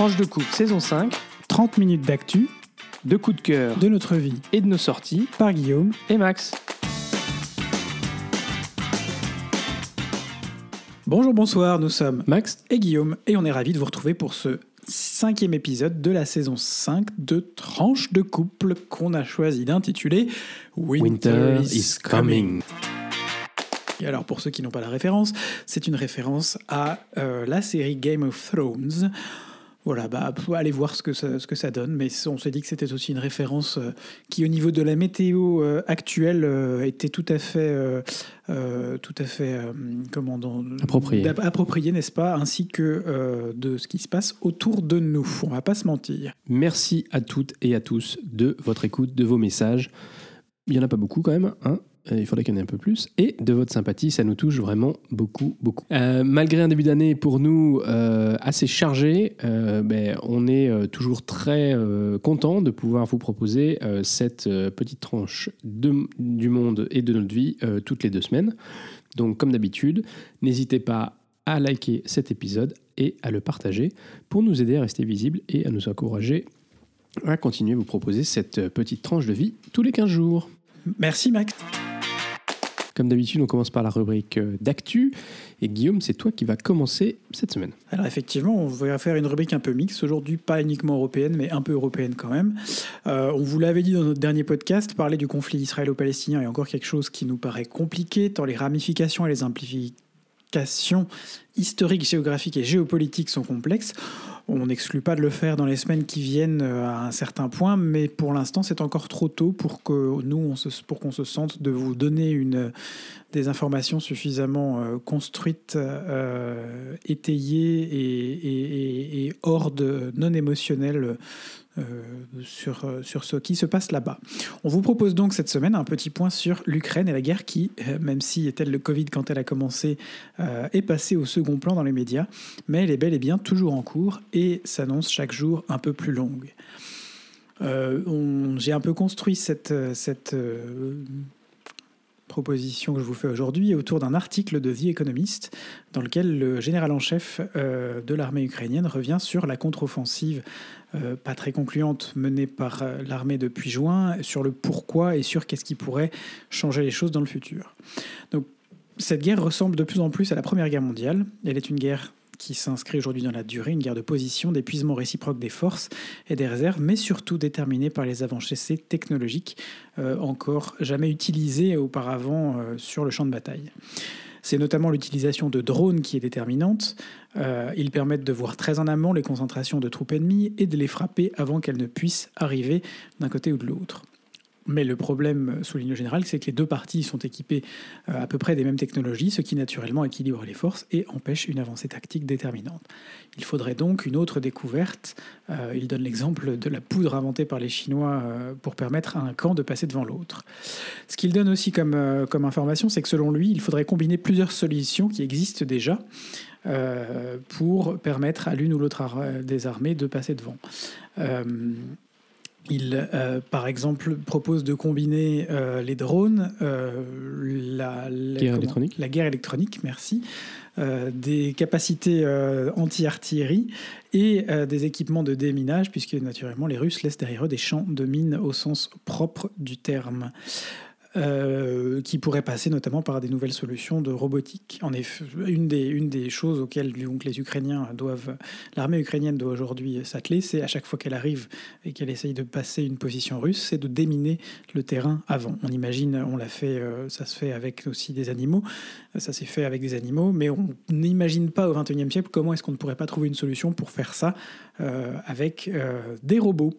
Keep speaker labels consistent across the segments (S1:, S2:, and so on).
S1: Tranche de coupe saison 5,
S2: 30 minutes d'actu
S1: de coups de cœur
S2: de notre vie
S1: et de nos sorties
S2: par Guillaume.
S1: et Max.
S2: Bonjour, bonsoir, nous sommes
S1: Max,
S2: et Guillaume et on est ravis de vous retrouver pour ce cinquième épisode de la saison 5 de Tranche de couple qu'on a choisi d'intituler
S1: Winter is coming.
S2: Et alors pour ceux qui n'ont pas la référence, c'est une référence à euh, la série Game of Thrones. Voilà, bah, aller voir ce que ça, ce que ça donne, mais on s'est dit que c'était aussi une référence euh, qui, au niveau de la météo euh, actuelle, euh, était tout à fait, tout à fait, comment dans-
S1: appropriée,
S2: n'est-ce pas, ainsi que de ce qui se passe autour de nous. On va pas se mentir.
S1: merci à toutes et à tous de votre écoute, de vos messages. Il n'y en a pas beaucoup quand même, hein? Il faudrait qu'il y en ait un peu plus. Et de votre sympathie, ça nous touche vraiment beaucoup, beaucoup. Euh, malgré un début d'année pour nous euh, assez chargé, euh, ben, on est euh, toujours très euh, content de pouvoir vous proposer euh, cette euh, petite tranche de- du monde et de notre vie euh, toutes les deux semaines. Donc, comme d'habitude, n'hésitez pas à liker cet épisode et à le partager pour nous aider à rester visibles et à nous encourager à continuer à vous proposer cette euh, petite tranche de vie tous les 15 jours.
S2: Merci Max.
S1: Comme d'habitude, on commence par la rubrique euh, d'actu. Et Guillaume, c'est toi qui vas commencer cette semaine.
S2: Alors effectivement, on va faire une rubrique un peu mixte aujourd'hui, pas uniquement européenne, mais un peu européenne quand même. Euh, on vous l'avait dit dans notre dernier podcast, parler du conflit israélo-palestinien est encore quelque chose qui nous paraît compliqué, tant les ramifications et les implications historiques, géographiques et géopolitiques sont complexes. On n'exclut pas de le faire dans les semaines qui viennent euh, à un certain point, mais pour l'instant, c'est encore trop tôt pour que nous, pour qu'on se sente de vous donner des informations suffisamment euh, construites, euh, étayées et, et- hors de non émotionnelles sur, euh, sur ce qui se passe là-bas. On vous propose donc cette semaine un petit point sur l'Ukraine et la guerre qui, euh, même si était le Covid quand elle a commencé, euh, est passée au second plan dans les médias, mais elle est bel et bien toujours en cours et s'annonce chaque jour un peu plus longue. Euh, on- J'ai un peu construit cette, euh, cette euh, proposition que je vous fais aujourd'hui autour d'un article de The Economist dans lequel le général en chef euh, de l'armée ukrainienne revient sur la contre-offensive euh, pas très concluante menée par euh, l'armée depuis juin, sur le pourquoi et sur qu'est-ce qui pourrait changer les choses dans le futur. Donc cette guerre ressemble de plus en plus à la Première Guerre mondiale. Elle est une guerre qui s'inscrit aujourd'hui dans la durée, une guerre de position, d'épuisement réciproque des forces et des réserves, mais surtout déterminée par les avancées technologiques euh, encore jamais utilisées auparavant euh, sur le champ de bataille. C'est notamment l'utilisation de drones qui est déterminante. Euh, ils permettent de voir très en amont les concentrations de troupes ennemies et de les frapper avant qu'elles ne puissent arriver d'un côté ou de l'autre. Mais le problème, souligne le général, c'est que les deux parties sont équipées euh, à peu près des mêmes technologies, ce qui naturellement équilibre les forces et empêche une avancée tactique déterminante. Il faudrait donc une autre découverte. Euh, il donne l'exemple de la poudre inventée par les Chinois euh, pour permettre à un camp de passer devant l'autre. Ce qu'il donne aussi comme, euh, comme information, c'est que selon lui, il faudrait combiner plusieurs solutions qui existent déjà euh, pour permettre à l'une ou l'autre des armées de passer devant. Il, euh, par exemple, propose de combiner euh, les drones, euh, la, la-
S1: Guerre
S2: comment- la guerre électronique, merci, des capacités anti-artillerie et des équipements de déminage, puisque naturellement les Russes laissent derrière eux des champs de mines au sens propre du terme. Euh, qui pourraient passer notamment par des nouvelles solutions de robotique. En effet, une des, choses auxquelles donc, les Ukrainiens doivent, l'armée ukrainienne doit aujourd'hui s'atteler, c'est à chaque fois qu'elle arrive et qu'elle essaye de passer une position russe, c'est de déminer le terrain avant. On imagine, on l'a fait, euh, ça se fait avec aussi des animaux, ça s'est fait avec des animaux, mais on n'imagine pas au XXIe siècle comment est-ce qu'on ne pourrait pas trouver une solution pour faire ça euh, avec des robots.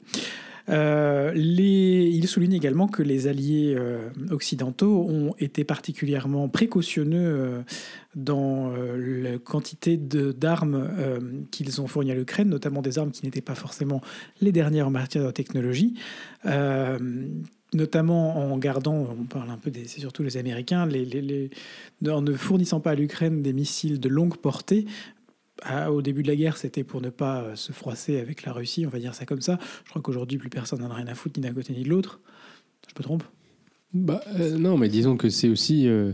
S2: Euh, il souligne également que les alliés euh, occidentaux ont été particulièrement précautionneux euh, dans la quantité d'armes qu'ils ont fournies à l'Ukraine, notamment des armes qui n'étaient pas forcément les dernières en matière de technologie. Notamment en gardant, on parle un peu des, c'est surtout les Américains, en ne fournissant pas à l'Ukraine des missiles de longue portée, à- au début de la guerre, c'était pour ne pas euh, se froisser avec la Russie, on va dire ça comme ça. Je crois qu'aujourd'hui, plus personne n'en a rien à foutre, ni d'un côté ni de l'autre. Je me trompe?
S1: Bah, euh, non, mais disons que c'est aussi. euh,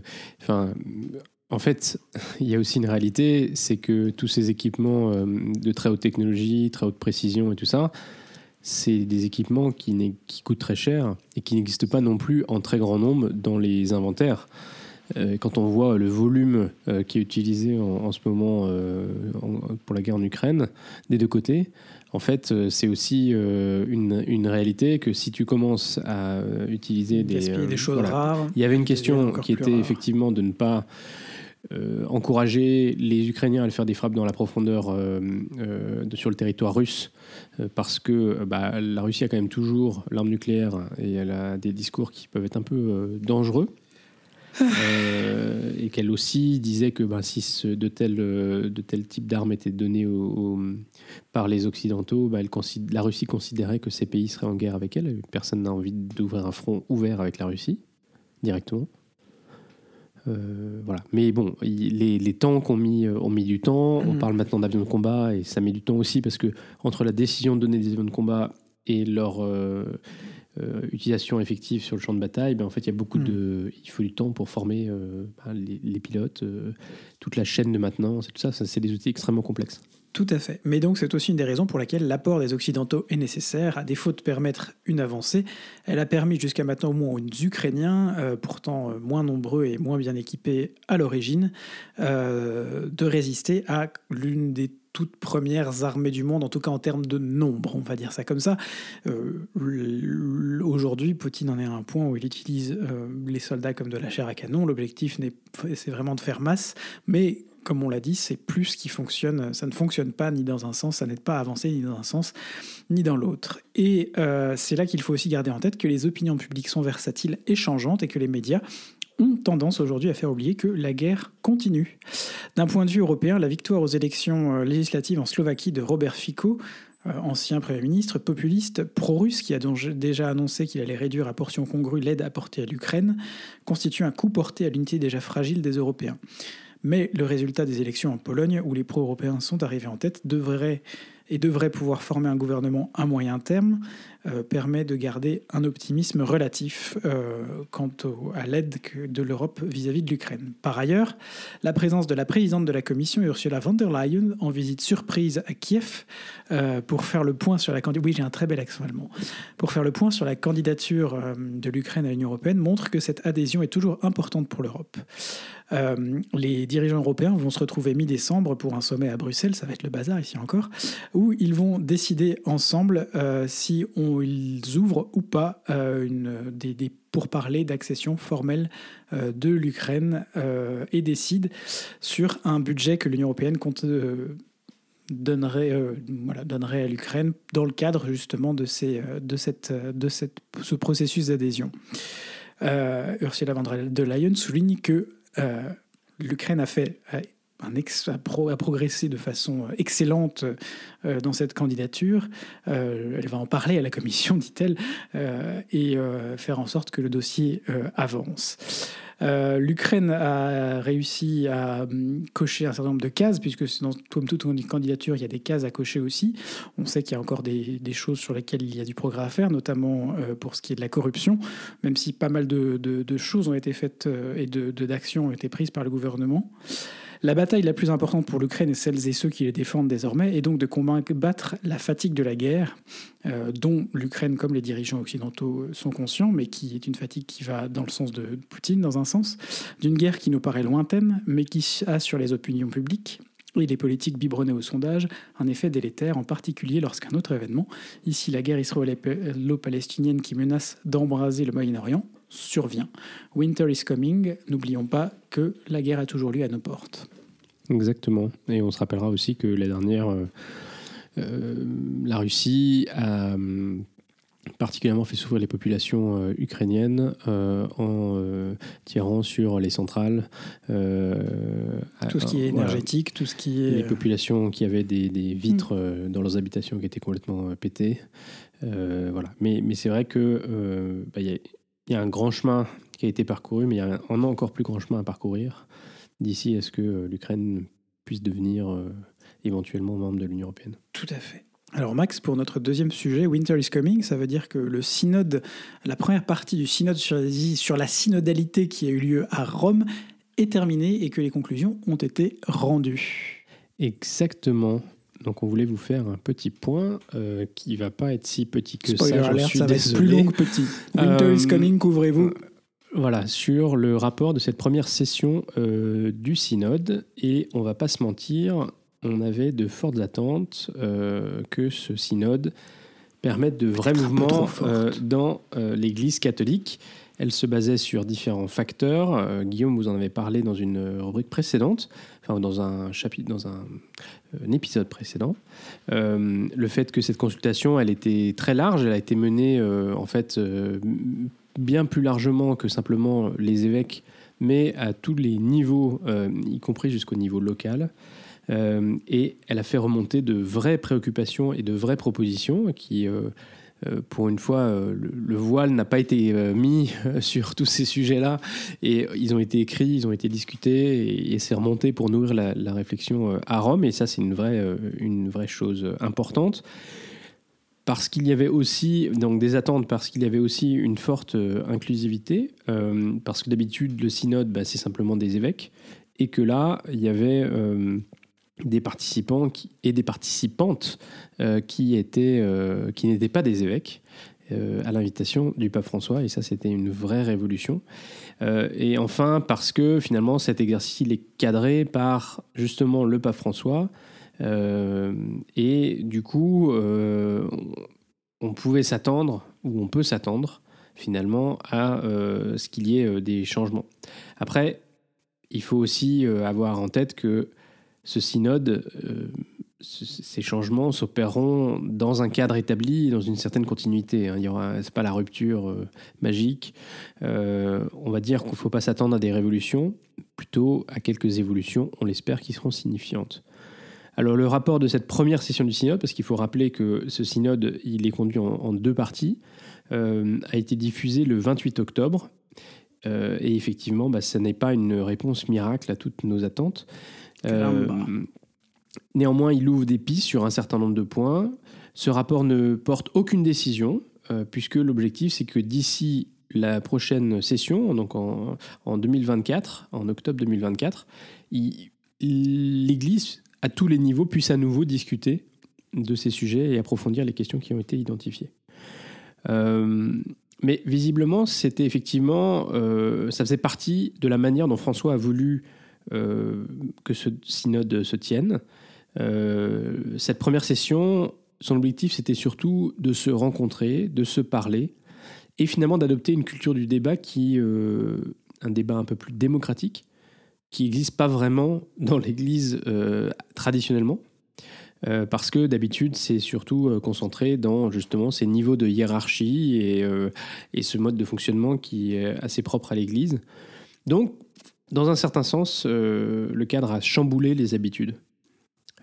S1: en fait, il y a aussi une réalité, c'est que tous ces équipements de très haute technologie, très haute précision et tout ça, c'est des équipements qui, qui coûtent très cher et qui n'existent pas non plus en très grand nombre dans les inventaires. Euh, quand on voit le volume euh, qui est utilisé en, ce moment pour la guerre en Ukraine, des deux côtés, en fait, c'est aussi une, une, réalité que si tu commences à utiliser des,
S2: des choses rares,
S1: il y avait une question qui était effectivement de ne pas euh, encourager les Ukrainiens à aller faire des frappes dans la profondeur euh, euh, sur le territoire russe, parce que bah, la Russie a quand même toujours l'arme nucléaire et elle a des discours qui peuvent être un peu dangereux. Et qu'elle aussi disait que bah, si ce, de tels de tel types d'armes étaient données par les Occidentaux, elle, la Russie considérait que ces pays seraient en guerre avec elle. Personne n'a envie d'ouvrir un front ouvert avec la Russie directement. Euh, voilà. Mais bon, les, les tanks ont mis, euh, ont mis du temps. On mm. parle maintenant d'avions de combat et ça met du temps aussi parce que entre la décision de donner des avions de combat et leur euh, utilisation effective sur le champ de bataille, ben en fait, il y a beaucoup de, mm. il faut du temps pour former ben, les, les, pilotes, toute la chaîne de maintenance et tout ça. ça c'est des outils extrêmement complexes.
S2: Tout à fait. Mais donc c'est aussi une des raisons pour laquelle l'apport des Occidentaux est nécessaire. À défaut de permettre une avancée, elle a permis jusqu'à maintenant au moins aux Ukrainiens, euh, pourtant euh, moins nombreux et moins bien équipés à l'origine, euh, de résister à l'une des toutes premières armées du monde, en tout cas en termes de nombre, on va dire ça comme ça. Aujourd'hui, Poutine en est à un point où il utilise les soldats comme de la chair à canon. L'objectif, c'est vraiment de faire masse, mais comme on l'a dit, c'est plus qui fonctionne. Ça ne fonctionne pas ni dans un sens, ça n'aide pas à avancer ni dans un sens ni dans l'autre. Et euh, c'est là qu'il faut aussi garder en tête que les opinions publiques sont versatiles et changeantes et que les médias ont tendance aujourd'hui à faire oublier que la guerre continue. D'un point de vue européen, la victoire aux élections euh, législatives en Slovaquie de Robert Fico, euh, ancien Premier ministre populiste pro-russe qui a déjà annoncé qu'il allait réduire à portion congrue l'aide apportée à l'Ukraine, constitue un coup porté à l'unité déjà fragile des Européens. Mais le résultat des élections en Pologne, où les pro-européens sont arrivés en tête, devrait et devrait pouvoir former un gouvernement à moyen terme, euh, permet de garder un optimisme relatif euh, quant à l'aide de l'Europe vis-à-vis de l'Ukraine. Par ailleurs, la présence de la présidente de la Commission, Ursula von der Leyen, en visite surprise à Kiev euh, pour faire le point sur la candidature. Oui, j'ai un très bel accent allemand. Pour faire le point sur la candidature de l'Ukraine à l'Union européenne, montre que cette adhésion est toujours importante pour l'Europe. Les dirigeants européens vont se retrouver mi-décembre pour un sommet à Bruxelles, ça va être le bazar ici encore, où ils vont décider ensemble si on ils ouvrent ou pas euh, des, des pourparlers d'accession formelle euh, de l'Ukraine euh, et décident sur un budget que l'Union européenne donnerait, à l'Ukraine dans le cadre justement de, ce processus d'adhésion. Ursula von der Leyen souligne que l'Ukraine a fait un ex, a, progressé de façon euh, excellente euh, dans cette candidature. Euh, elle va en parler à la commission, dit-elle, et faire en sorte que le dossier avance. L'Ukraine a réussi à hum, cocher un certain nombre de cases, puisque dans comme toute candidature, il y a des cases à cocher aussi. On sait qu'il y a encore des, choses sur lesquelles il y a du progrès à faire, notamment pour ce qui est de la corruption, même si pas mal de choses ont été faites et d'actions ont été prises par le gouvernement. La bataille la plus importante pour l'Ukraine et celles et ceux qui les défendent désormais est donc de combattre la fatigue de la guerre, euh, dont l'Ukraine comme les dirigeants occidentaux sont conscients, mais qui est une fatigue qui va dans le sens de Poutine, dans un sens, d'une guerre qui nous paraît lointaine, mais qui a sur les opinions publiques et les politiques biberonnées au sondage un effet délétère, en particulier lorsqu'un autre événement, ici la guerre israélo-palestinienne qui menace d'embraser le Moyen-Orient, survient. Winter is coming, n'oublions pas que la guerre a toujours lieu à nos portes.
S1: Exactement. Et on se rappellera aussi que la dernière, euh, euh, la Russie a hum, particulièrement fait souffrir les populations euh, ukrainiennes en tirant sur les centrales.
S2: tout ce qui est énergétique, tout ce qui est...
S1: Les populations qui avaient des, vitres mm. dans leurs habitations qui étaient complètement pétées. voilà. Mais, mais c'est vrai que bah, y a il y a un grand chemin qui a été parcouru, mais il y a un, encore plus grand chemin à parcourir d'ici à ce que euh, l'Ukraine puisse devenir euh, éventuellement membre de l'Union européenne.
S2: Tout à fait. Alors Max, pour notre deuxième sujet, Winter is Coming, ça veut dire que le synode, la première partie du synode sur, sur la synodalité qui a eu lieu à Rome est terminée et que les conclusions ont été rendues.
S1: Exactement. Donc on voulait vous faire un petit point euh, qui va pas être si petit que
S2: Spoiler
S1: ça.
S2: alert,
S1: suis
S2: ça va être plus long que petit. Winter is
S1: Euh,
S2: coming, couvrez-vous.
S1: Voilà, sur le rapport de cette première session euh, du synode. Et on va pas se mentir, on avait de fortes attentes euh, que ce synode permette de vrais mouvements euh, dans euh, l'Église catholique. Elle se basait sur différents facteurs. Euh, Guillaume, vous en avez parlé dans une rubrique précédente, enfin dans un chapitre, dans un, un épisode précédent. Euh, le fait que cette consultation, elle était très large, elle a été menée euh, en fait euh, bien plus largement que simplement les évêques, mais à tous les niveaux, y compris jusqu'au niveau local. Et elle a fait remonter de vraies préoccupations et de vraies propositions qui, pour une fois, euh, le, le voile n'a pas été euh, mis euh, sur tous ces sujets-là. Et ils ont été écrits, ils ont été discutés, et, c'est remonté pour nourrir la, réflexion euh, à Rome. Et ça, c'est une vraie, euh, une vraie chose euh, importante. Parce qu'il y avait aussi donc des attentes, parce qu'il y avait aussi une forte euh, inclusivité, euh, parce que d'habitude le synode bah, c'est simplement des évêques, et que là il y avait euh, des participants et des participantes euh, qui étaient euh, qui n'étaient pas des évêques euh, à l'invitation du pape François, et ça c'était une vraie révolution. Et enfin parce que finalement cet exercice il est cadré par justement le pape François. Et du coup, on, pouvait s'attendre, ou on peut s'attendre, finalement, à ce qu'il y ait des changements. Après, il faut aussi avoir en tête que ce synode, euh, ce- ces changements s'opéreront dans un cadre établi, dans une certaine continuité. hein. Il y aura, c'est pas la rupture euh, magique. Euh, on va dire qu'il ne faut pas s'attendre à des révolutions, plutôt à quelques évolutions, on l'espère, qui seront signifiantes. Alors le rapport de cette première session du synode, parce qu'il faut rappeler que ce synode, il est conduit en, deux parties, a été diffusé le 28 octobre. Et effectivement, bah, ce n'est pas une réponse miracle à toutes nos attentes. Euh, néanmoins, il ouvre des pistes sur un certain nombre de points. Ce rapport ne porte aucune décision, euh, puisque l'objectif, c'est que d'ici la prochaine session, donc en, en 2024, en octobre 2024, il- l'Église, à tous les niveaux, puisse à nouveau discuter de ces sujets et approfondir les questions qui ont été identifiées. Euh, mais visiblement, c'était effectivement, ça faisait partie de la manière dont François a voulu que ce synode se tienne. Euh, cette première session, son objectif, c'était surtout de se rencontrer, de se parler, et finalement d'adopter une culture du débat qui, euh, un débat un peu plus démocratique, qui n'existe pas vraiment dans l'Église euh, traditionnellement. Euh, parce que d'habitude, c'est surtout euh, concentré dans justement ces niveaux de hiérarchie et, euh, et ce mode de fonctionnement qui est assez propre à l'Église. Donc, dans un certain sens, euh, le cadre a chamboulé les habitudes.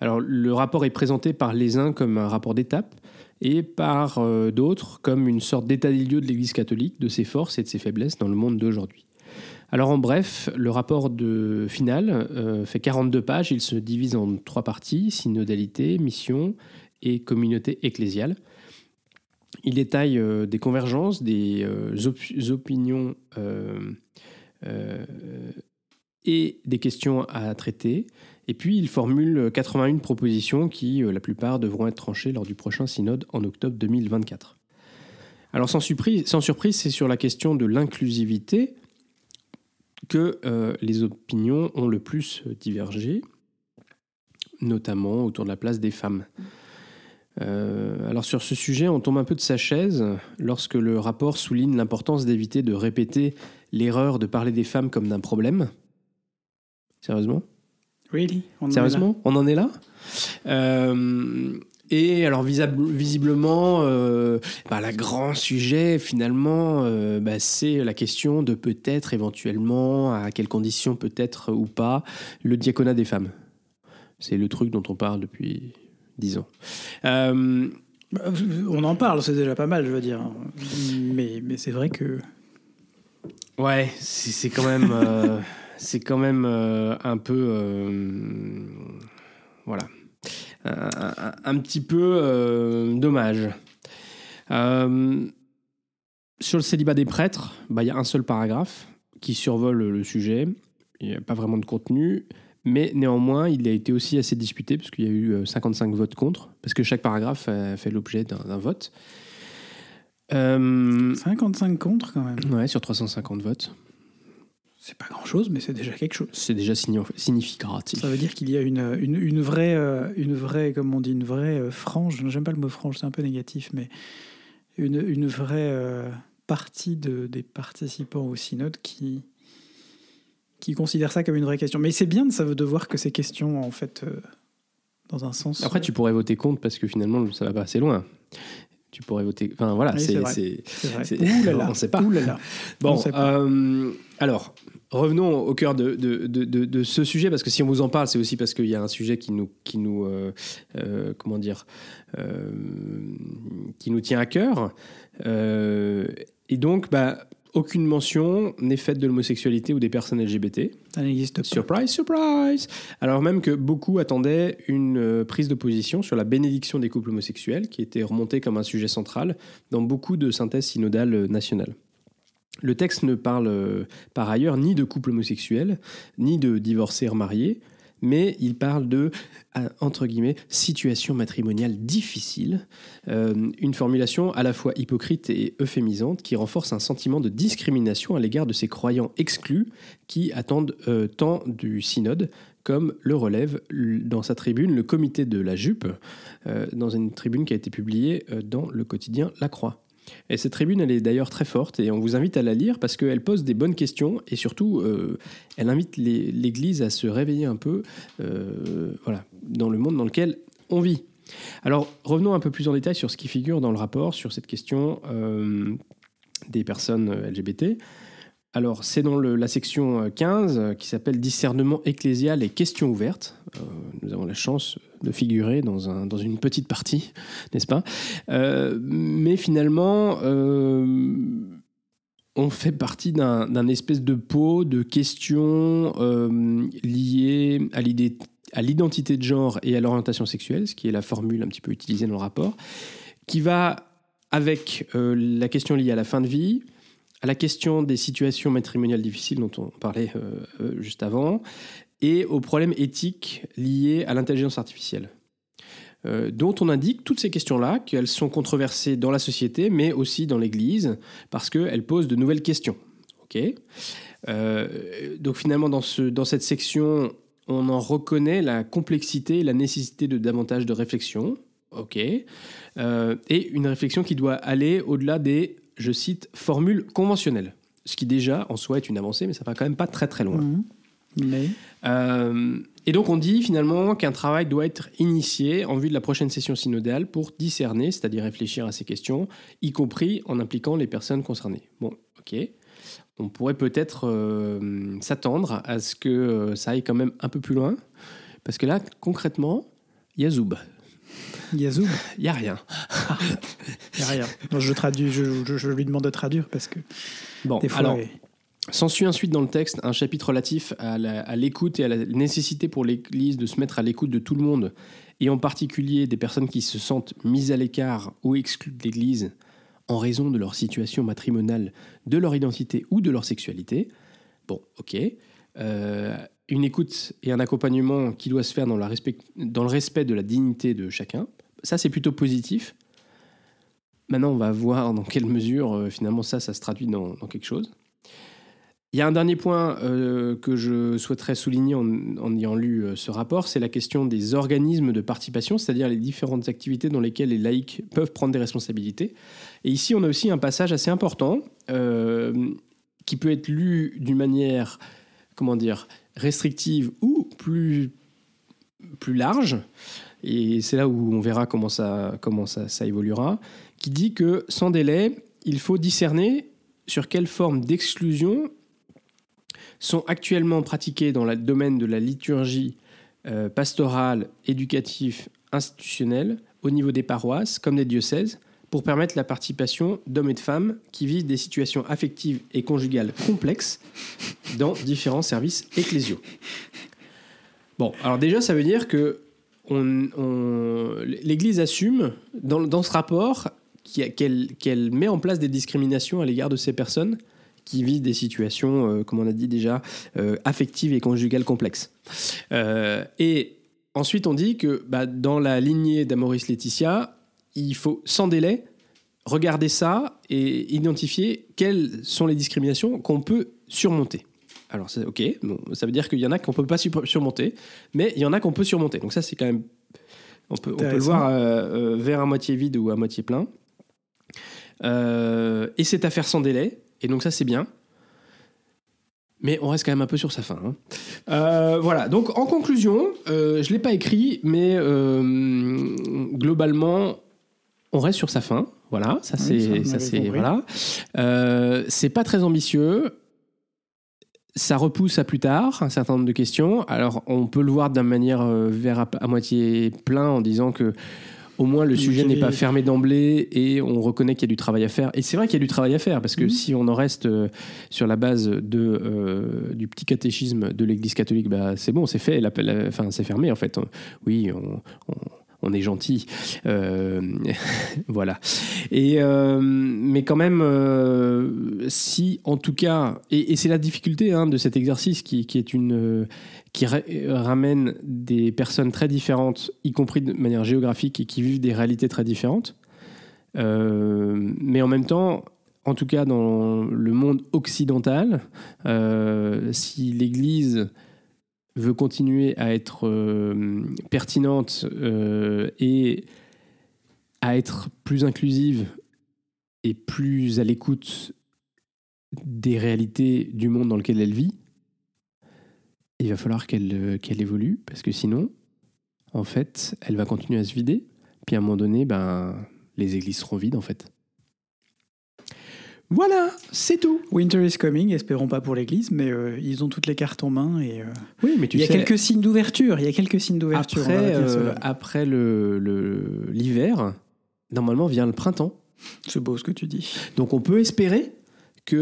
S1: Alors, le rapport est présenté par les uns comme un rapport d'étape et par euh, d'autres comme une sorte d'état des lieux de l'Église catholique, de ses forces et de ses faiblesses dans le monde d'aujourd'hui. Alors en bref, le rapport final euh, fait 42 pages, il se divise en trois parties, synodalité, mission et communauté ecclésiale. Il détaille des convergences, des op- opinions et des questions à traiter. Et puis il formule 81 propositions qui, euh, la plupart, devront être tranchées lors du prochain synode en octobre 2024. Alors sans surprise, c'est sur la question de l'inclusivité que euh, les opinions ont le plus divergé, notamment autour de la place des femmes. Euh, alors sur ce sujet, on tombe un peu de sa chaise lorsque le rapport souligne l'importance d'éviter de répéter l'erreur de parler des femmes comme d'un problème. Sérieusement
S2: Really? On.
S1: Sérieusement On en est là Euh, Et alors visiblement, euh, bah, le grand sujet finalement, euh, bah, c'est la question de peut-être éventuellement, à quelles conditions peut-être ou pas, le diaconat des femmes. C'est le truc dont on parle depuis dix ans. Euh,
S2: On en parle, c'est déjà pas mal, je veux dire. Mais, mais c'est vrai que.
S1: Ouais, c'est c'est quand même, c'est quand même euh, un peu, euh, voilà, un, un- un petit peu euh, dommage. Sur le célibat des prêtres, bah, il y a un seul paragraphe qui survole le sujet il n'y a pas vraiment de contenu. Mais néanmoins, il a été aussi assez disputé, parce qu'il y a eu euh, 55 votes contre, parce que chaque paragraphe a fait l'objet d'un d'un vote. Euh,
S2: 55 contre quand même.
S1: ouais, sur 350 votes.
S2: C'est pas grand chose, mais c'est déjà quelque chose.
S1: C'est déjà signi- significatif.
S2: Ça veut dire qu'il y a une, une, une vraie, euh, une vraie, comme on dit, une vraie euh, frange. J'aime pas le mot frange, c'est un peu négatif, mais une, une vraie euh, partie de, des participants au synode qui, qui considèrent ça comme une vraie question. Mais c'est bien de, ça veut de voir que ces questions, en fait, euh, dans un sens.
S1: Après, tu pourrais voter contre parce que finalement, ça va pas assez loin. Tu pourrais voter. Enfin, voilà,
S2: Oui, c'est
S1: on sait pas. Bon,
S2: On sait pas.
S1: euh, alors, revenons au cœur de, de, de, ce sujet, parce que si on vous en parle, c'est aussi parce qu'il y a un sujet qui nous, qui nous euh, euh, comment dire, qui nous tient à cœur. Et donc, bah, aucune mention n'est faite de l'homosexualité ou des personnes LGBT.
S2: Ça n'existe pas.
S1: Surprise, surprise Alors même que beaucoup attendaient une euh, prise de position sur la bénédiction des couples homosexuels, qui était remontée comme un sujet central dans beaucoup de synthèses synodales euh, nationales. Le texte ne parle euh, par ailleurs ni de couples homosexuels, ni de divorcés remariés, mais il parle de, euh, situation matrimoniale difficile, euh, une formulation à la fois hypocrite et euphémisante qui renforce un sentiment de discrimination à l'égard de ces croyants exclus qui attendent euh, tant du synode, comme le relève dans sa tribune le comité de la jupe, dans une tribune qui a été publiée dans le quotidien La Croix. Et cette tribune, elle est d'ailleurs très forte et on vous invite à la lire parce qu'elle pose des bonnes questions et surtout, euh, elle invite l'Église à se réveiller un peu euh, voilà, dans le monde dans lequel on vit. Alors, revenons un peu plus en détail sur ce qui figure dans le rapport sur cette question euh, des personnes LGBT. Alors, c'est dans la section euh, 15 euh, qui s'appelle Discernement ecclésial et questions ouvertes. Euh, nous avons la chance de figurer dans, un- dans une petite partie, n'est-ce pas? Euh, Mais finalement, euh, on fait partie d'un espèce de pot de questions euh, liées à à l'identité de genre et à l'orientation sexuelle, ce qui est la formule un petit peu utilisée dans le rapport, qui va avec euh, la question liée à la fin de vie, à la question des situations matrimoniales difficiles dont on parlait euh, euh, juste avant, et aux problèmes éthiques liés à l'intelligence artificielle. Euh, dont on indique toutes ces questions-là, qu'elles sont controversées dans la société, mais aussi dans l'Église, parce qu'elles posent de nouvelles questions. Donc finalement, dans, ce, dans cette section, on en reconnaît la complexité et la nécessité de davantage de réflexion. Et une réflexion qui doit aller au-delà des, je cite, formules conventionnelles. Ce qui déjà, en soi, est une avancée, mais ça va quand même pas très très loin.
S2: Mhm. Mais
S1: Euh, et donc on dit finalement qu'un travail doit être initié en vue de la prochaine session synodale pour discerner, c'est-à-dire réfléchir à ces questions, y compris en impliquant les personnes concernées. Bon, ok. On pourrait peut-être euh, s'attendre à ce que euh, ça aille quand même un peu plus loin, parce que là, concrètement, il y a Zoub.
S2: Yazoub,
S1: Il n'y a rien.
S2: il n'y a rien. Je, traduis, je, je- je lui demande de traduire parce que
S1: Bon,
S2: des fois.
S1: alors. S'ensuit ensuite dans le texte un chapitre relatif à la- à l'écoute et à la nécessité pour l'Église de se mettre à l'écoute de tout le monde, et en particulier des personnes qui se sentent mises à l'écart ou exclues de l'Église en raison de leur situation matrimoniale, de leur identité ou de leur sexualité. Bon, ok. Euh, une écoute et un accompagnement qui doit se faire dans, la respect- dans le respect de la dignité de chacun. Ça, c'est plutôt positif. Maintenant, on va voir dans quelle mesure, euh, finalement, ça, ça se traduit dans- quelque chose. Il y a un dernier point euh, que je souhaiterais souligner en, en ayant lu euh, ce rapport, c'est la question des organismes de participation, c'est-à-dire les différentes activités dans lesquelles les laïcs peuvent prendre des responsabilités. Et ici, on a aussi un passage assez important qui peut être lu d'une manière, comment dire, restrictive ou plus, plus large. Et c'est là où on verra comment ça, comment ça, ça évoluera, qui dit que sans délai, il faut discerner sur quelle forme d'exclusion sont actuellement pratiquées dans le domaine de la liturgie euh, pastorale, éducative, institutionnelle, au niveau des paroisses comme des diocèses, pour permettre la participation d'hommes et de femmes qui vivent des situations affectives et conjugales complexes dans différents services ecclésiaux. Bon, alors déjà, ça veut dire que l'Église assume dans, ce rapport qu'elle met en place des discriminations à l'égard de ces personnes qui vivent des situations, comme on a dit déjà, affectives et conjugales complexes. et ensuite, on dit que bah, dans la lignée d'Amoris Laetitia, il faut sans délai regarder ça et identifier quelles sont les discriminations qu'on peut surmonter. Alors, c'est ok, ça veut dire qu'il y en a qu'on peut pas surmonter, mais il y en a qu'on peut surmonter. Donc ça, c'est quand même, on peut, on peut le voir euh, euh, vers à moitié vide ou à moitié plein. Euh, et c'est à faire sans délai. Et donc ça, c'est bien. Mais on reste quand même un peu sur sa fin. Hein. voilà, donc en conclusion, je ne l'ai pas écrit, mais globalement, on reste sur sa fin. Voilà, ça c'est, ça, c'est voilà. c'est pas très ambitieux ça repousse à plus tard un certain nombre de questions. Alors, on peut le voir d'une manière euh, vers à, moitié plein en disant que au moins le sujet n'est pas fermé d'emblée et on reconnaît qu'il y a du travail à faire. Et c'est vrai qu'il y a du travail à faire parce que mhm. si on en reste euh, sur la base de, euh, du petit catéchisme de l'Église catholique, bah, c'est bon, c'est fait, enfin, c'est fermé en fait. Oui, on on est gentil. Euh, voilà. Euh, mais quand même, euh, si en tout cas, et, c'est la difficulté hein, de cet exercice qui ramène des personnes très différentes, y compris de manière géographique, et qui vivent des réalités très différentes. mais en même temps, en tout cas dans le monde occidental, si l'Église veut continuer à être euh, pertinente euh, et à être plus inclusive et plus à l'écoute des réalités du monde dans lequel elle vit, il va falloir qu'elle euh, qu'elle évolue, parce que sinon, en fait, elle va continuer à se vider, puis à un moment donné, ben, les églises seront vides, en fait. Voilà, c'est tout.
S2: Winter is coming, espérons pas pour l'Église, mais euh, ils ont toutes les cartes en main et euh,
S1: oui, mais tu
S2: il y a quelques signes d'ouverture. Il y a quelques signes d'ouverture.
S1: Après, euh, après le l'hiver, normalement vient le printemps.
S2: C'est beau ce que tu dis.
S1: Donc on peut espérer qu'il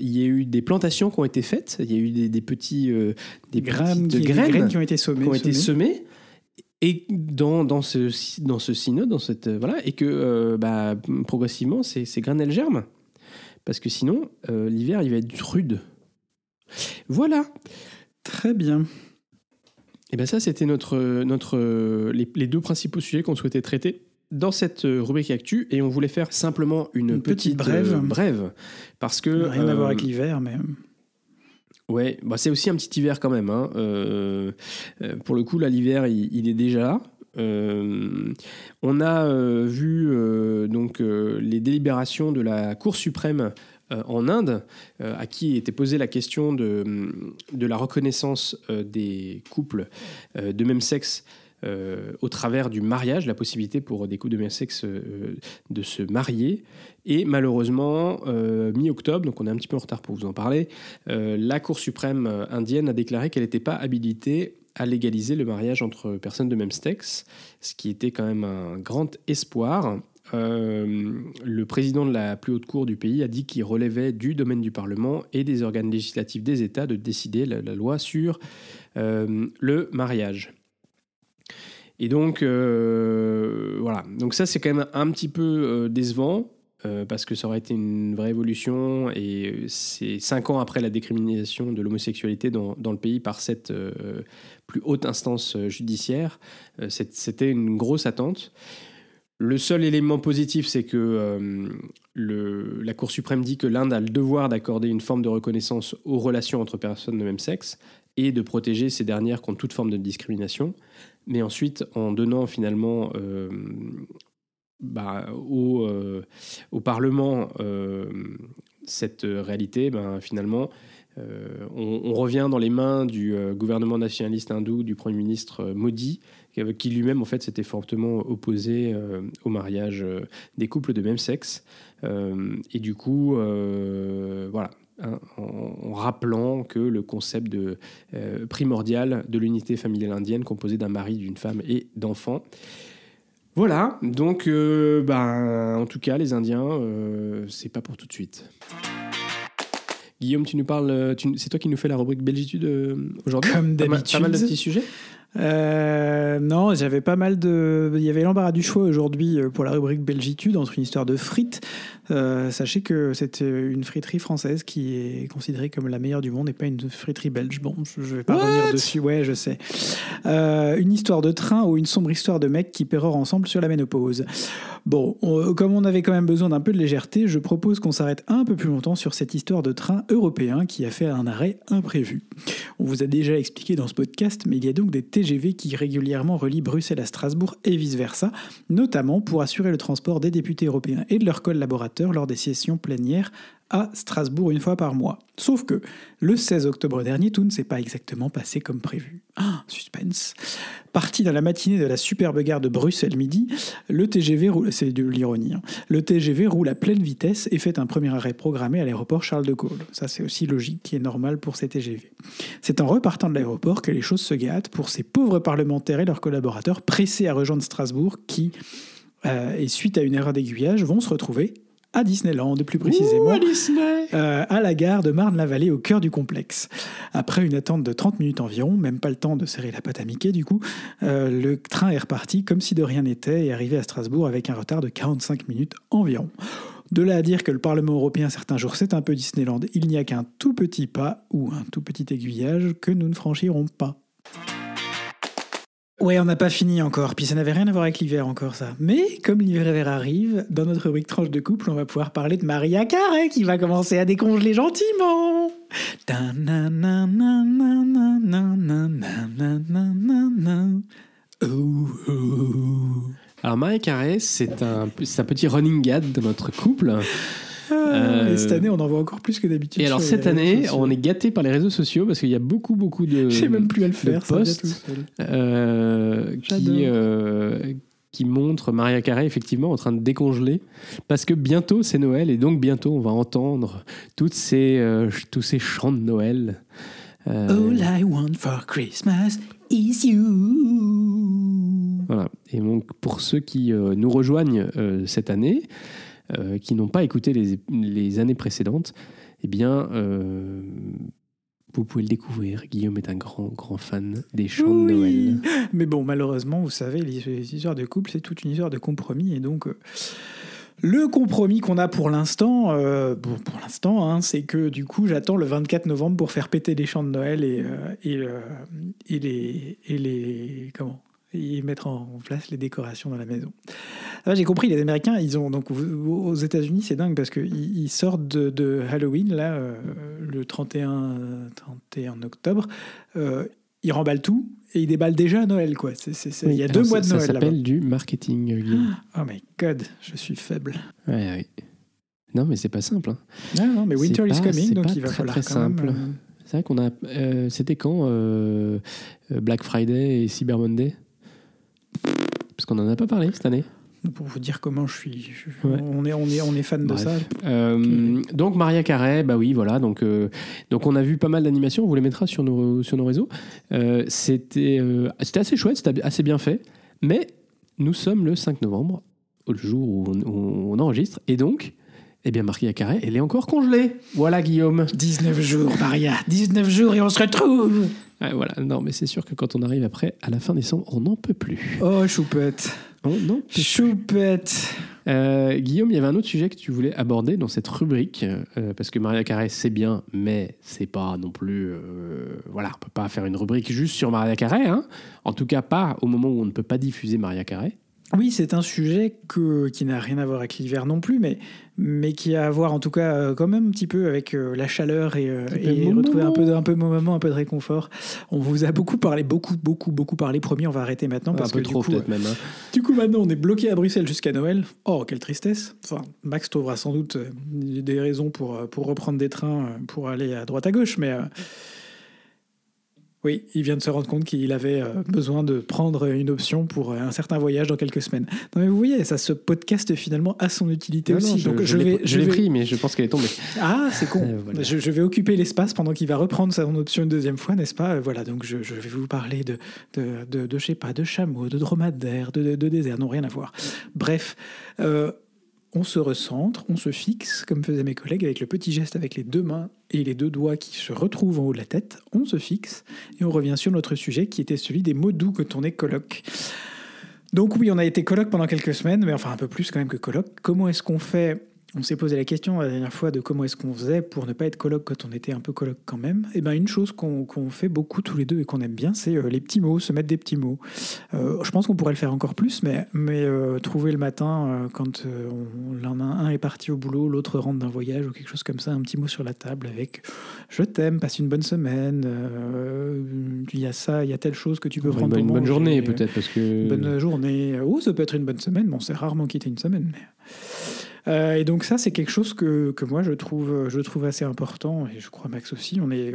S1: y ait eu des plantations qui ont été faites, il y a eu des, petits
S2: des graines, graines, qui ont été semées,
S1: qui ont été semées et dans, dans, ce, dans ce synode, dans cette, voilà, et que bah, progressivement ces, ces graines elles germent parce que sinon, euh, l'hiver, il va être rude. Voilà.
S2: Très bien.
S1: Et eh bien ça, c'était notre, notre, les, deux principaux sujets qu'on souhaitait traiter dans cette rubrique actu et on voulait faire simplement une, petite, brève. Euh, brève parce que
S2: rien à voir avec l'hiver, mais
S1: ouais, bah c'est aussi un petit hiver quand même. Hein. Euh, pour le coup, là, l'hiver, il, il, est déjà là. Euh, on a euh, vu euh, donc les délibérations de la Cour suprême en Inde, à qui était posée la question de, de la reconnaissance des couples de même sexe au travers du mariage, la possibilité pour des couples de même sexe de se marier. Et malheureusement, mi-octobre, donc on est un petit peu en retard pour vous en parler, la Cour suprême indienne a déclaré qu'elle n'était pas habilitée à légaliser le mariage entre personnes de même sexe, ce qui était quand même un grand espoir. Euh, le président de la plus haute cour du pays a dit qu'il relevait du domaine du Parlement et des organes législatifs des États de décider la, loi sur euh, le mariage. Et donc, euh, voilà. Donc ça, c'est quand même un petit peu décevant. Parce que ça aurait été une vraie évolution et c'est cinq ans après la décriminalisation de l'homosexualité dans, dans, le pays par cette plus haute instance euh, judiciaire. Euh, c'était une grosse attente. Le seul élément positif, c'est que euh, la Cour suprême dit que l'Inde a le devoir d'accorder une forme de reconnaissance aux relations entre personnes de même sexe et de protéger ces dernières contre toute forme de discrimination. Mais ensuite, en donnant finalement bah, au, au, Parlement cette réalité, ben, finalement, euh, on, revient dans les mains du euh, gouvernement nationaliste hindou, du Premier ministre euh, Modi, qui lui-même en fait s'était fortement opposé au mariage des couples de même sexe. et du coup, voilà, hein, en, rappelant que le concept de, primordial de l'unité familiale indienne composée d'un mari, d'une femme et d'enfants. Voilà, donc, ben, en tout cas, les Indiens, c'est pas pour tout de suite. Guillaume, tu nous parles, c'est toi qui nous fais la rubrique Belgitude euh, aujourd'hui?
S2: Comme d'habitude.
S1: Pas, mal de petits sujets?
S2: Euh, non, j'avais pas mal de. Il y avait l'embarras du choix aujourd'hui euh, pour la rubrique Belgitude entre une histoire de frites. Euh, sachez que c'est une friterie française qui est considérée comme la meilleure du monde et pas une friterie belge. Bon, je vais pas revenir dessus. Ouais, je sais. une histoire de train ou une sombre histoire de mecs qui pérorent ensemble sur la ménopause. Bon, comme on avait quand même besoin d'un peu de légèreté, je propose qu'on s'arrête un peu plus longtemps sur cette histoire de train européen qui a fait un arrêt imprévu. On vous a déjà expliqué dans ce podcast, mais il y a donc des TGV qui régulièrement relient Bruxelles à Strasbourg et vice-versa, notamment pour assurer le transport des députés européens et de leurs collaborateurs lors des sessions plénières à Strasbourg une fois par mois. Sauf que le 16 octobre dernier, tout ne s'est pas exactement passé comme prévu. Ah, suspense. Parti dans la matinée de la superbe gare de Bruxelles midi, le TGV roule, c'est de l'ironie, hein. le TGV roule à pleine vitesse et fait un premier arrêt programmé à l'aéroport Charles de Gaulle. Ça c'est aussi logique est normal pour ces TGV. C'est en repartant de l'aéroport que les choses se gâtent pour ces pauvres parlementaires et leurs collaborateurs pressés à rejoindre Strasbourg qui, euh, et suite à une erreur d'aiguillage, vont se retrouver à Disneyland, plus précisément
S1: à, euh,
S2: à, la gare de Marne-la-Vallée, au cœur du complexe. Après une attente de 30 minutes environ, même pas le temps de serrer la pâte à Mickey du coup, euh, le train est reparti comme si de rien n'était et arrivé à Strasbourg avec un retard de 45 minutes environ. De là à dire que le Parlement européen certains jours c'est un peu Disneyland, il n'y a qu'un tout petit pas ou un tout petit aiguillage que nous ne franchirons pas. Ouais, on n'a pas fini encore. Puis ça n'avait rien à voir avec l'hiver encore, ça. Mais comme l'hiver arrive, dans notre rubrique tranche de couple, on va pouvoir parler de Maria Carré qui va commencer à décongeler gentiment.
S1: Alors Maria Carré, c'est un, un petit running gag de notre couple.
S2: Euh, et cette année, on en voit encore plus que d'habitude.
S1: Et alors cette année, on est gâté par les réseaux sociaux parce qu'il y a beaucoup, beaucoup de.
S2: Même plus à le faire.
S1: Posts euh, qui, euh, qui montrent Maria Carey effectivement en train de décongeler parce que bientôt c'est Noël et donc bientôt on va entendre toutes ces, tous ces chants de Noël.
S2: All I want for Christmas is you.
S1: Voilà. Et donc pour ceux qui nous rejoignent cette année. Euh, qui n'ont pas écouté les, les, années précédentes, eh bien, euh, vous pouvez le découvrir. Guillaume est un grand, grand fan des chants de Noël.
S2: Mais bon, malheureusement, vous savez, les, histoires de couple, c'est toute une histoire de compromis. Et donc, euh, le compromis qu'on a pour l'instant, bon, pour l'instant, hein, c'est que du coup, j'attends le 24 novembre pour faire péter les chants de Noël et, et, et les, et les. Comment? Et mettre en place les décorations dans la maison. Ah, j'ai compris, les Américains, ils ont donc aux États-Unis, c'est dingue parce qu'ils ils sortent de, Halloween là, euh, le 31, 31 octobre, euh, ils remballent tout et ils déballent déjà à Noël quoi. il y a deux mois de Noël.
S1: Ça s'appelle du marketing. Guillaume.
S2: Oh my god, je suis faible.
S1: Ouais, ouais. Non, mais c'est pas simple. Hein.
S2: Non, non, mais Winter is coming, donc il va
S1: très,
S2: falloir
S1: très simple.
S2: Euh,
S1: c'est vrai qu'on a. C'était quand Black Friday et Cyber Monday? Qu'on n'en a pas parlé cette année.
S2: Pour vous dire comment je suis. on, est, on, est, on est fan de ça.
S1: Euh, donc Maria Carré, bah oui, voilà. Donc, euh, donc on a vu pas mal d'animations, on vous les mettra sur nos, sur nos réseaux. Euh, c'était c'était assez chouette, c'était assez bien fait. Mais nous sommes le 5 novembre, le jour où on, enregistre. Et donc, eh bien, Maria Carré, elle est encore congelée. Voilà, Guillaume.
S2: 19 jours, Maria. 19 jours et on se retrouve
S1: voilà, non, mais c'est sûr que quand on arrive après, à la fin décembre, on n'en peut plus.
S2: Oh, choupette.
S1: Oh, non
S2: Choupette.
S1: Euh, Guillaume, il y avait un autre sujet que tu voulais aborder dans cette rubrique, euh, parce que Maria Carré, c'est bien, mais c'est pas non plus. Euh, voilà, on peut pas faire une rubrique juste sur Maria Carré, hein. En tout cas, pas au moment où on ne peut pas diffuser Maria Carré.
S2: Oui, c'est un sujet que, qui n'a rien à voir avec l'hiver non plus, mais, mais qui a à voir en tout cas euh, quand même un petit peu avec euh, la chaleur et, euh, retrouver un peu, un peu moment, un peu de réconfort. On vous a beaucoup parlé, beaucoup, beaucoup, beaucoup parlé. Promis, on va arrêter maintenant parce
S1: un peu
S2: que
S1: trop,
S2: du coup,
S1: même. Hein.
S2: Du coup, maintenant, on est bloqué à Bruxelles jusqu'à Noël. Oh, quelle tristesse. Enfin, Max trouvera sans doute des raisons pour, pour reprendre des trains pour aller à droite à gauche, mais oui, il vient de se rendre compte qu'il avait euh, besoin de prendre une option pour euh, un certain voyage dans quelques semaines. Non mais vous voyez, ça, ce podcast finalement a son utilité aussi.
S1: je, Donc je, vais, je l'ai pris, mais je pense qu'elle est tombée.
S2: Ah, c'est con. Euh, je, vais occuper l'espace pendant qu'il va reprendre son option une deuxième fois, n'est-ce pas? Voilà, donc je, vais vous parler de, de, de, de, je sais pas, de chameaux, de dromadaires, de, de, désert, non rien à voir. Bref. On se recentre, on se fixe, comme faisaient mes collègues, avec le petit geste avec les deux mains et les deux doigts qui se retrouvent en haut de la tête, on se fixe et on revient sur notre sujet qui était celui des mots doux quand on est colloque. Donc oui, on a été colloque pendant quelques semaines, mais enfin un peu plus quand même que colloque. Comment est-ce qu'on fait on s'est posé la question la dernière fois de comment est-ce qu'on faisait pour ne pas être coloc quand on était un peu coloc quand même. Et eh ben une chose qu'on fait beaucoup tous les deux et qu'on aime bien, c'est euh, les petits mots, se mettre des petits mots. Euh, je pense qu'on pourrait le faire encore plus, mais, mais euh, trouver le matin, quand on, un est parti au boulot, l'autre rentre d'un voyage ou quelque chose comme ça, un petit mot sur la table avec je t'aime, passe une bonne semaine, il y a ça, il y a telle chose que tu peux prendre
S1: une, bonne, une bonne journée peut-être parce que
S2: bonne journée. Oh, ça peut être une bonne semaine. Bon, c'est rarement quitter une semaine, mais euh, et donc ça, c'est quelque chose que, que, moi, je trouve, je trouve assez important, et je crois Max aussi. On est,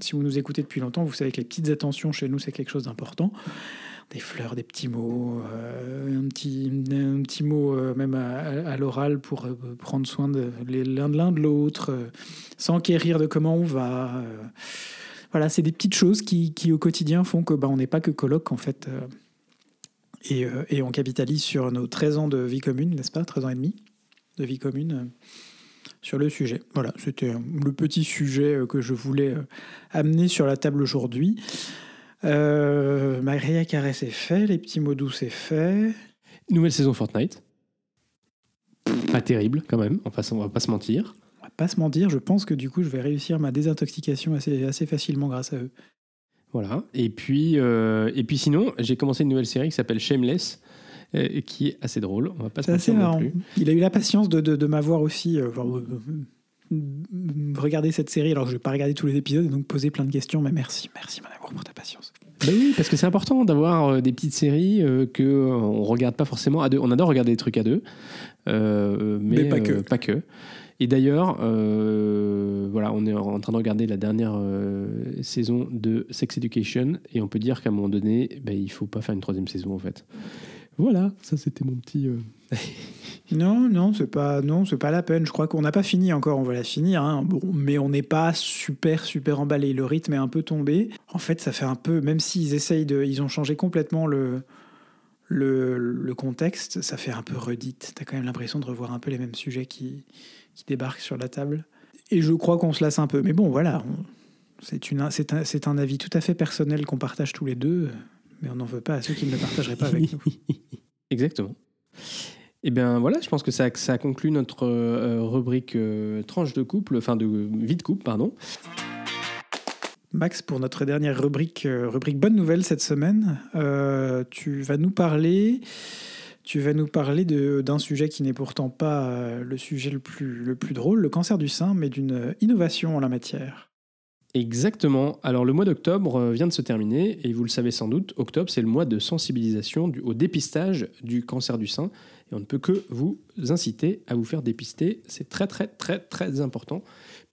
S2: si vous nous écoutez depuis longtemps, vous savez que les petites attentions chez nous, c'est quelque chose d'important. Des fleurs, des petits mots, euh, un, petit, un petit mot euh, même à, l'oral pour prendre soin de l'un de l'un de l'autre, s'enquérir de comment on va. voilà, c'est des petites choses qui, qui, au quotidien font que bah, on n'est pas que colloque en fait. Et, et, on capitalise sur nos 13 ans de vie commune, n'est-ce pas? 13 ans et demi de vie commune euh, sur le sujet. Voilà, c'était le petit sujet euh, que je voulais euh, amener sur la table aujourd'hui. Euh, Maria Carré, c'est fait. Les petits mots doux, c'est fait.
S1: Nouvelle saison Fortnite. Pas terrible, quand même. Enfin, on va pas se mentir.
S2: On va pas se mentir. Je pense que du coup, je vais réussir ma désintoxication assez, assez facilement grâce à eux.
S1: Voilà. Et puis, et puis sinon, j'ai commencé une nouvelle série qui s'appelle Shameless et qui est assez drôle. On va pas
S2: se assez marrant. Plus. Il a eu la patience de, de, m'avoir aussi euh, euh, regardé cette série. Alors je vais pas regarder tous les épisodes et donc poser plein de questions, mais merci, merci mon amour pour ta patience.
S1: Ben oui, parce que c'est important d'avoir euh, des petites séries que on regarde pas forcément à deux. On adore regarder des trucs à deux, mais, pas que. pas que. Et d'ailleurs, voilà, on est en train de regarder la dernière saison de Sex Education et on peut dire qu'à un moment donné, ben, il faut pas faire une troisième saison en fait. Voilà, ça c'était mon petit. Euh,
S2: non, non, c'est pas, non, c'est pas la peine. Je crois qu'on n'a pas fini encore. On va la finir, hein. bon, mais on n'est pas super, super emballé. Le rythme est un peu tombé. En fait, ça fait un peu, même s'ils essayent de, ils ont changé complètement le, le, le contexte, ça fait un peu redite. T'as quand même l'impression de revoir un peu les mêmes sujets qui, qui débarquent sur la table. Et je crois qu'on se lasse un peu. Mais bon, voilà, c'est un, c'est un avis tout à fait personnel qu'on partage tous les deux mais on n'en veut pas à ceux qui ne le partageraient pas avec nous.
S1: Exactement. Eh bien voilà, je pense que ça, ça conclut notre euh, rubrique euh, tranche de couple, enfin de vie de couple, pardon.
S2: Max, pour notre dernière rubrique, euh, rubrique bonne nouvelle cette semaine, tu vas nous parler, tu vas nous parler d'un sujet qui n'est pourtant pas le sujet le plus, le plus drôle, le cancer du sein, mais d'une innovation en la matière.
S1: Exactement. Alors le mois d'octobre euh, vient de se terminer et vous le savez sans doute, octobre c'est le mois de sensibilisation au dépistage du cancer du sein et on ne peut que vous inciter à vous faire dépister. C'est très très très très important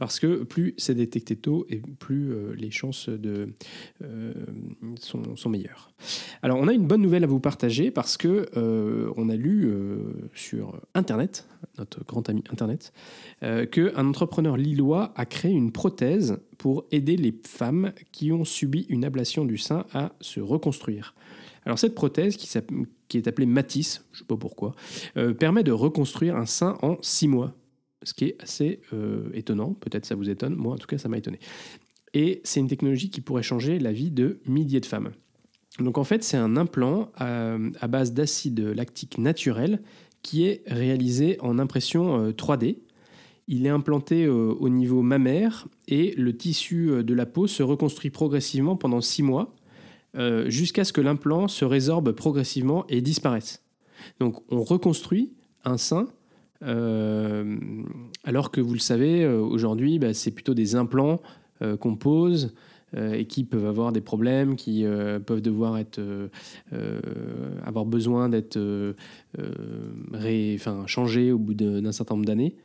S1: parce que plus c'est détecté tôt et plus euh, les chances de, euh, sont, meilleures. Alors on a une bonne nouvelle à vous partager parce que on a lu sur Internet, notre grand ami Internet, qu'un entrepreneur lillois a créé une prothèse pour aider les femmes qui ont subi une ablation du sein à se reconstruire. Alors cette prothèse, qui, est appelée Matisse, je ne sais pas pourquoi, euh, permet de reconstruire un sein en six mois, ce qui est assez euh, étonnant, peut-être ça vous étonne, moi en tout cas ça m'a étonné. Et c'est une technologie qui pourrait changer la vie de milliers de femmes. Donc en fait c'est un implant à, à base d'acide lactique naturel qui est réalisé en impression 3D euh, il est implanté euh, au niveau mammaire et le tissu de la peau se reconstruit progressivement pendant six mois jusqu'à ce que l'implant se résorbe progressivement et disparaisse. Donc on reconstruit un sein alors que vous le savez, aujourd'hui, bah, c'est plutôt des implants qu'on pose et qui peuvent avoir des problèmes, qui peuvent devoir être, avoir besoin d'être changés au bout d'un certain nombre d'années.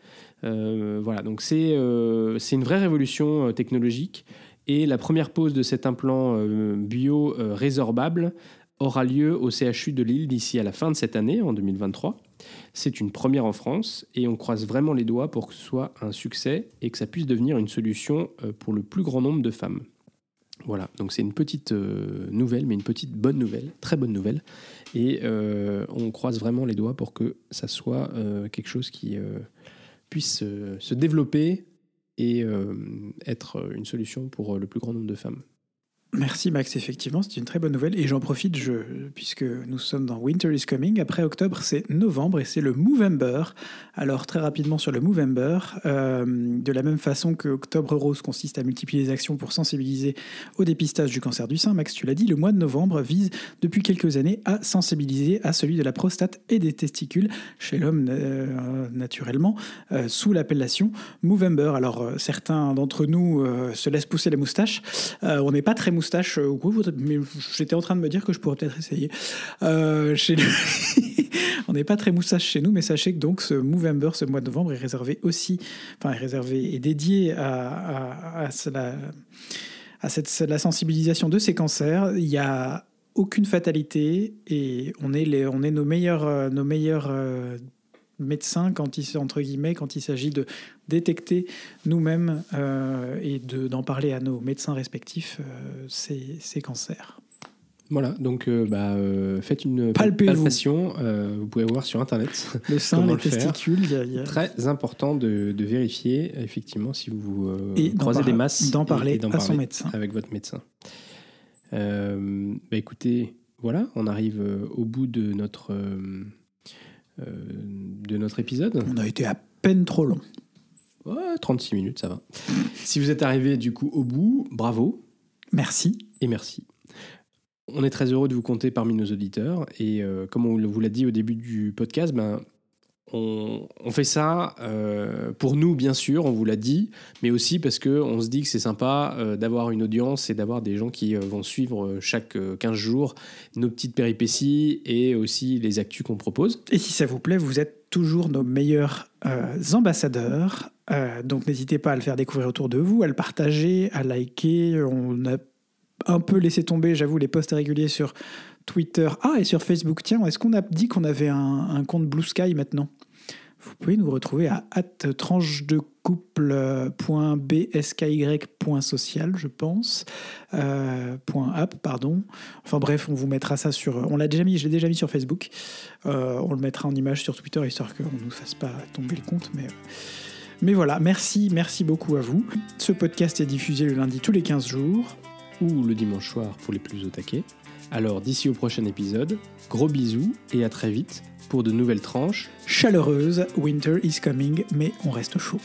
S1: Euh, voilà, donc c'est euh, une vraie révolution euh, technologique. Et la première pose de cet implant bio résorbable aura lieu au CHU de Lille d'ici à la fin de cette année, en 2023. C'est une première en France et on croise vraiment les doigts pour que ce soit un succès et que ça puisse devenir une solution pour le plus grand nombre de femmes. Voilà, donc c'est une petite euh, nouvelle, mais une petite bonne nouvelle, très bonne nouvelle. Et euh, on croise vraiment les doigts pour que ça soit euh, quelque chose qui euh, puisse euh, se développer et euh, être une solution pour le plus grand nombre de femmes.
S2: Merci Max, effectivement, c'est une très bonne nouvelle. Et j'en profite, puisque nous sommes dans Winter is Coming. Après octobre, c'est novembre et c'est le Movember. Alors très rapidement sur le Movember, euh, de la même façon que Octobre Rose consiste à multiplier les actions pour sensibiliser au dépistage du cancer du sein, Max, tu l'as dit, le mois de novembre vise depuis quelques années à sensibiliser à celui de la prostate et des testicules chez l'homme euh, naturellement, euh, sous l'appellation Movember. Alors certains d'entre nous se laissent pousser les moustaches. On n'est pas très moustache, euh, oui, vous- mais j'étais en train de me dire que je pourrais peut-être essayer. Euh, chez. On n'est pas très moustache chez nous, mais sachez que donc ce Movember, ce mois de novembre, est réservé aussi, enfin est réservé et dédié à, cela- à cette, la sensibilisation de ces cancers. Il y a aucune fatalité et on est, les, on est nos meilleurs, euh, nos meilleurs médecins quand il, entre guillemets, quand il s'agit de détecter nous-mêmes euh, et de- d'en parler à nos médecins respectifs euh, ces, ces cancers.
S1: Voilà, donc euh, bah, euh, faites une palpation, vous pouvez voir sur Internet.
S2: Le sein, les
S1: le
S2: testicules, il y a- il y a-
S1: Très important de, de vérifier, effectivement, si vous
S2: et
S1: croisez des masses.
S2: d'en
S1: et-
S2: parler
S1: et d'en
S2: à son
S1: parler
S2: médecin.
S1: Avec votre médecin. Bah, écoutez, voilà, on arrive au bout de notre, de notre épisode.
S2: On a été à peine trop long.
S1: Ouais, 36 minutes, ça va. si vous êtes arrivé du coup au bout, bravo
S2: Merci.
S1: et merci. On est très heureux de vous compter parmi nos auditeurs et euh, comme on vous l'a dit au début du podcast, ben, on, fait ça euh, pour nous bien sûr, on vous l'a dit, mais aussi parce que on se dit que c'est sympa euh, d'avoir une audience et d'avoir des gens qui euh, vont suivre chaque euh, 15 jours nos petites péripéties et aussi les actus qu'on propose.
S2: Et si ça vous plaît, vous êtes toujours nos meilleurs ambassadeurs. Donc n'hésitez pas à le faire découvrir autour de vous, à le partager, à liker. On a un peu laissé tomber, j'avoue, les posts réguliers sur Twitter. Ah, et sur Facebook. Tiens, est-ce qu'on a dit qu'on avait un compte Blue Sky maintenant? Vous pouvez nous retrouver à tranche de couple.bsky.social, je pense. Euh, .app, pardon. Enfin bref, on vous mettra ça sur. On l'a déjà mis, je l'ai déjà mis sur Facebook. Euh, on le mettra en image sur Twitter histoire qu'on ne nous fasse pas tomber le compte. Mais, mais voilà, merci, merci beaucoup à vous. Ce podcast est diffusé le lundi tous les 15 jours.
S1: ou le dimanche soir pour les plus au. Alors d'ici au prochain épisode, gros bisous et à très vite pour de nouvelles tranches
S2: Chaleureuse, winter is coming, mais on reste chaud.